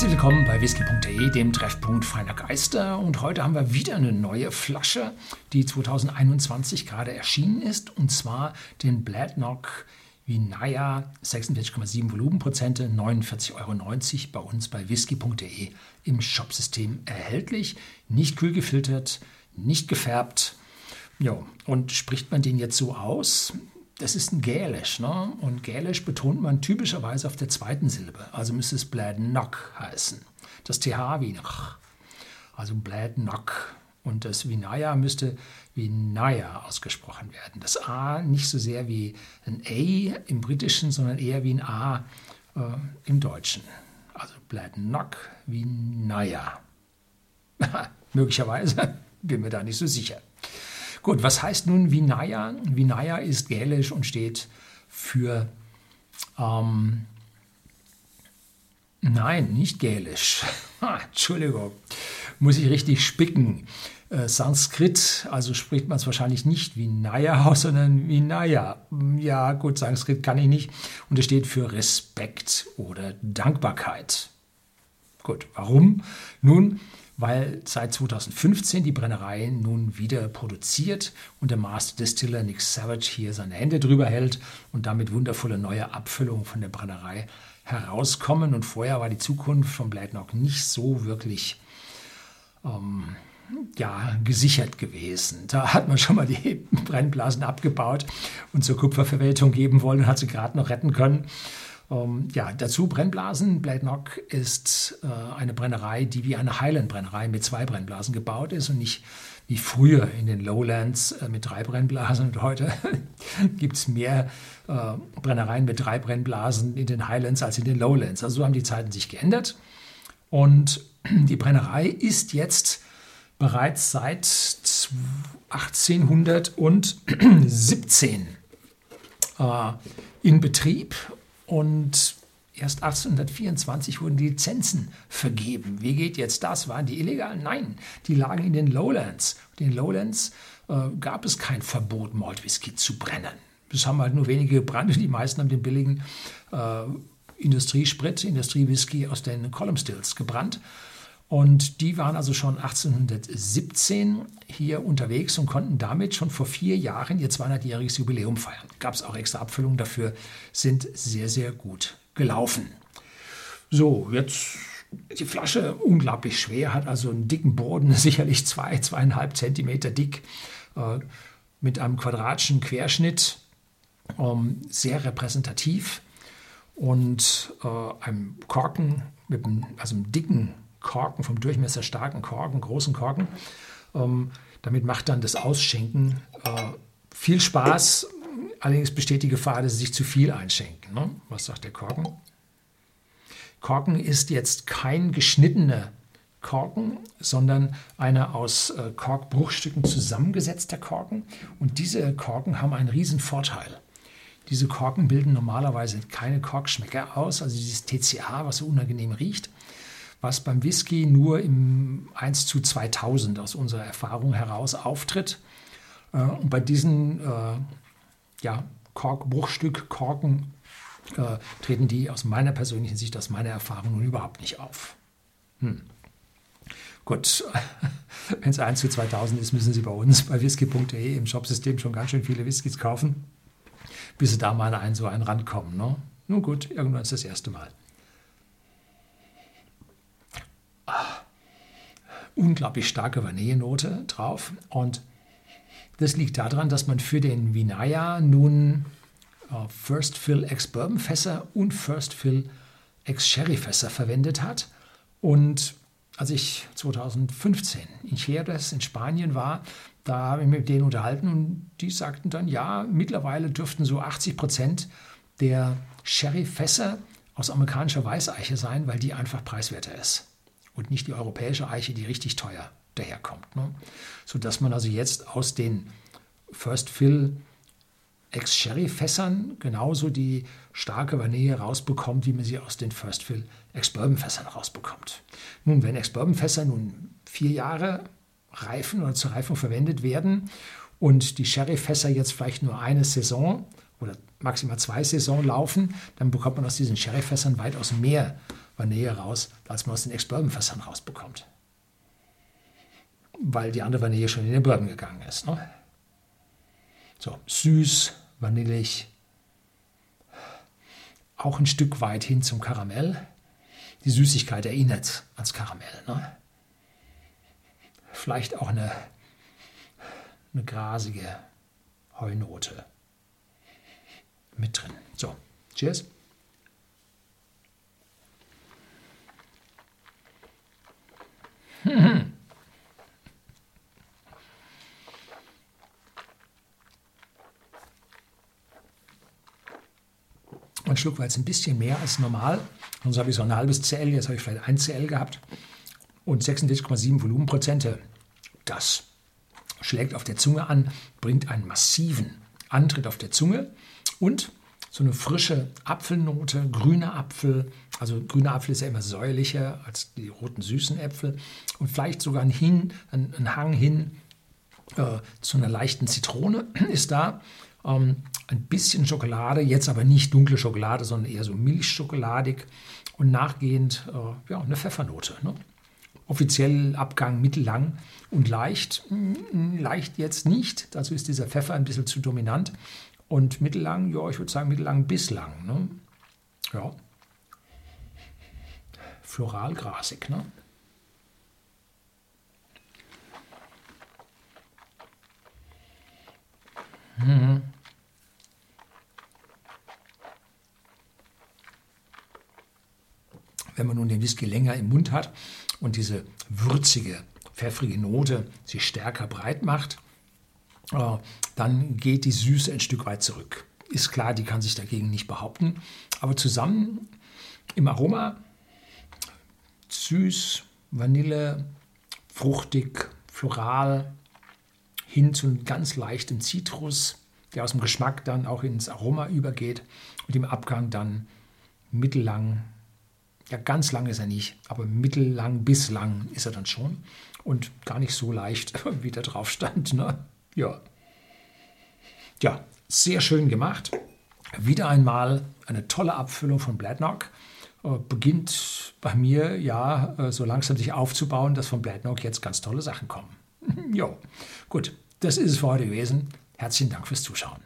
Herzlich willkommen bei whisky.de, dem Treffpunkt feiner Geister. Und heute haben wir wieder eine neue Flasche, die 2021 gerade erschienen ist. Und zwar den Bladnock Vinaya 46,7 Volumenprozente, 49,90 Euro bei uns bei whisky.de im Shopsystem erhältlich. Nicht kühl gefiltert, nicht gefärbt. Ja, und spricht man den jetzt so aus? Das ist ein Gälisch. Ne? Und Gälisch betont man typischerweise auf der zweiten Silbe. Also müsste es Bladnock heißen. Das TH wie noch. Also Bladnock. Und das Vinaya müsste Vinaya ausgesprochen werden. Das A nicht so sehr wie ein A im Britischen, sondern eher wie ein A äh, im Deutschen. Also Bladnock Vinaya. Möglicherweise, bin mir da nicht so sicher. Gut, was heißt nun Vinaya? Vinaya ist gälisch und steht für, ähm, nein, nicht gälisch. Entschuldigung, muss ich richtig spicken. Äh, Sanskrit, also spricht man es wahrscheinlich nicht Vinaya aus, sondern Vinaya. Ja, gut, Sanskrit kann ich nicht. Und es steht für Respekt oder Dankbarkeit. Gut, warum? Nun, weil seit 2015 die Brennerei nun wieder produziert und der Master Distiller Nick Savage hier seine Hände drüber hält und damit wundervolle neue Abfüllungen von der Brennerei herauskommen. Und vorher war die Zukunft von Bladnock nicht so wirklich ähm, ja, gesichert gewesen. Da hat man schon mal die Brennblasen abgebaut und zur Kupferverwertung geben wollen und hat sie gerade noch retten können. Ähm, ja, dazu Brennblasen. Bladnock ist äh, eine Brennerei, die wie eine Highland-Brennerei mit zwei Brennblasen gebaut ist und nicht wie früher in den Lowlands äh, mit drei Brennblasen. Und heute gibt es mehr äh, Brennereien mit drei Brennblasen in den Highlands als in den Lowlands. Also so haben die Zeiten sich geändert. Und die Brennerei ist jetzt bereits seit 1817 äh, in Betrieb und erst 1824 wurden die Lizenzen vergeben. Wie geht jetzt das? Waren die illegal? Nein, die lagen in den Lowlands. In den Lowlands äh, gab es kein Verbot, Maltwhisky zu brennen. Es haben halt nur wenige gebrannt und die meisten haben den billigen äh, Industriesprit, Industriewhisky aus den Column Stills gebrannt. Und die waren also schon 1817 hier unterwegs und konnten damit schon vor vier Jahren ihr 200-jähriges Jubiläum feiern. Gab es auch extra Abfüllungen dafür, sind sehr, sehr gut gelaufen. So, jetzt die Flasche unglaublich schwer, hat also einen dicken Boden, sicherlich zwei, zweieinhalb Zentimeter dick, äh, mit einem quadratischen Querschnitt, ähm, sehr repräsentativ und äh, einem Korken mit einem, also einem dicken Korken, vom Durchmesser starken Korken, großen Korken. Ähm, damit macht dann das Ausschenken äh, viel Spaß. Allerdings besteht die Gefahr, dass sie sich zu viel einschenken. Ne? Was sagt der Korken? Korken ist jetzt kein geschnittener Korken, sondern einer aus äh, Korkbruchstücken zusammengesetzter Korken. Und diese Korken haben einen riesen Vorteil. Diese Korken bilden normalerweise keine Korkschmecker aus, also dieses TCA, was so unangenehm riecht, was beim Whisky nur im 1 zu 2000 aus unserer Erfahrung heraus auftritt. Äh, und bei diesen äh, ja, Korkbruchstück, Korken, äh, treten die aus meiner persönlichen Sicht, aus meiner Erfahrung nun überhaupt nicht auf. Hm. Gut, wenn es 1 zu 2000 ist, müssen Sie bei uns bei whisky.de im Shopsystem schon ganz schön viele Whiskys kaufen, bis Sie da mal an so einen rankommen. Ne? Nun gut, irgendwann ist das erste Mal. Unglaublich starke Vanillenote drauf. Und das liegt daran, dass man für den Vinaya nun äh, First Fill Ex Bourbon Fässer und First Fill Ex Sherry Fässer verwendet hat. Und als ich 2015 in Jerez in Spanien war, da habe ich mich mit denen unterhalten und die sagten dann, ja, mittlerweile dürften so 80 Prozent der Sherry-Fässer aus amerikanischer Weißeiche sein, weil die einfach preiswerter ist und nicht die europäische Eiche, die richtig teuer daherkommt. Ne? Sodass man also jetzt aus den First Fill Ex-Sherry-Fässern genauso die starke Vanille rausbekommt, wie man sie aus den First Fill Ex-Bourbon-Fässern rausbekommt. Nun, wenn Ex-Bourbon-Fässer nun vier Jahre reifen oder zur Reifung verwendet werden und die Sherry-Fässer jetzt vielleicht nur eine Saison oder maximal zwei Saison laufen, dann bekommt man aus diesen Sherry-Fässern weitaus mehr Vanille raus, als man aus den Ex-Bourbon-Fässern rausbekommt. Weil die andere Vanille schon in den Bourbon gegangen ist. Ne? So, süß, vanillig, auch ein Stück weit hin zum Karamell. Die Süßigkeit erinnert ans Karamell. Ne? Vielleicht auch eine, eine grasige Heunote mit drin. So, cheers. Ein Schluck war jetzt ein bisschen mehr als normal. Sonst habe ich so ein halbes CL, jetzt habe ich vielleicht ein CL gehabt. Und 46,7 Volumenprozente. Das schlägt auf der Zunge an, bringt einen massiven Antritt auf der Zunge und so eine frische Apfelnote, grüner Apfel. Also grüner Apfel ist ja immer säuerlicher als die roten süßen Äpfel. Und vielleicht sogar ein, hin, ein, ein Hang hin äh, zu einer leichten Zitrone ist da. Ähm, ein bisschen Schokolade, jetzt aber nicht dunkle Schokolade, sondern eher so milchschokoladig. Und nachgehend äh, ja, eine Pfeffernote. Ne? Offiziell Abgang mittellang und leicht. Hm, leicht jetzt nicht, dazu ist dieser Pfeffer ein bisschen zu dominant. Und mittellang, ja, ich würde sagen mittellang bislang. Ne? Ja. Floralgrasig, ne? Mhm. Wenn man nun den Whisky länger im Mund hat und diese würzige, pfeffrige Note sich stärker breit macht, äh, dann geht die Süße ein Stück weit zurück. Ist klar, die kann sich dagegen nicht behaupten, aber zusammen im Aroma süß, Vanille, fruchtig, floral, hin zu einem ganz leichten Zitrus, der aus dem Geschmack dann auch ins Aroma übergeht und im Abgang dann mittellang, ja ganz lang ist er nicht, aber mittellang bis lang ist er dann schon und gar nicht so leicht, wie da drauf stand. Ne? Ja. Ja, sehr schön gemacht. Wieder einmal eine tolle Abfüllung von Bladnock. Äh, beginnt bei mir ja äh, so langsam sich aufzubauen, dass von Bladnock jetzt ganz tolle Sachen kommen. jo, gut, das ist es für heute gewesen. Herzlichen Dank fürs Zuschauen.